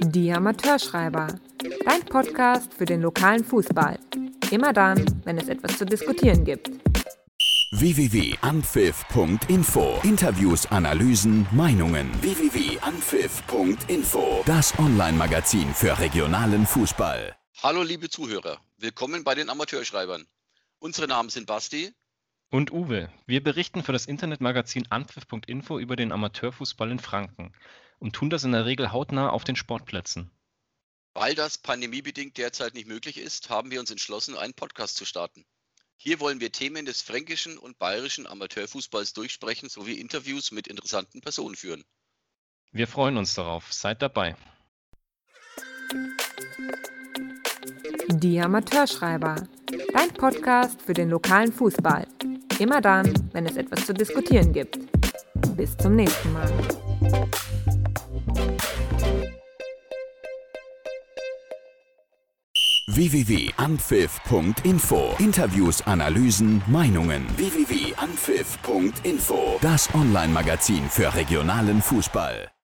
Die Amateurschreiber. Dein Podcast für den lokalen Fußball. Immer dann, wenn es etwas zu diskutieren gibt. www.anpfiff.info Interviews, Analysen, Meinungen. www.anpfiff.info Das Online-Magazin für regionalen Fußball. Hallo liebe Zuhörer, willkommen bei den Amateurschreibern. Unsere Namen sind Basti und Uwe. Wir berichten für das Internetmagazin anpfiff.info über den Amateurfußball in Franken und tun das in der Regel hautnah auf den Sportplätzen. Weil das pandemiebedingt derzeit nicht möglich ist, haben wir uns entschlossen, einen Podcast zu starten. Hier wollen wir Themen des fränkischen und bayerischen Amateurfußballs durchsprechen sowie Interviews mit interessanten Personen führen. Wir freuen uns darauf. Seid dabei. Die Amateurschreiber. Dein Podcast für den lokalen Fußball. Immer dann, wenn es etwas zu diskutieren gibt. Bis zum nächsten Mal. www.anpfiff.info Interviews, Analysen, Meinungen. www.anpfiff.info Das Online-Magazin für regionalen Fußball.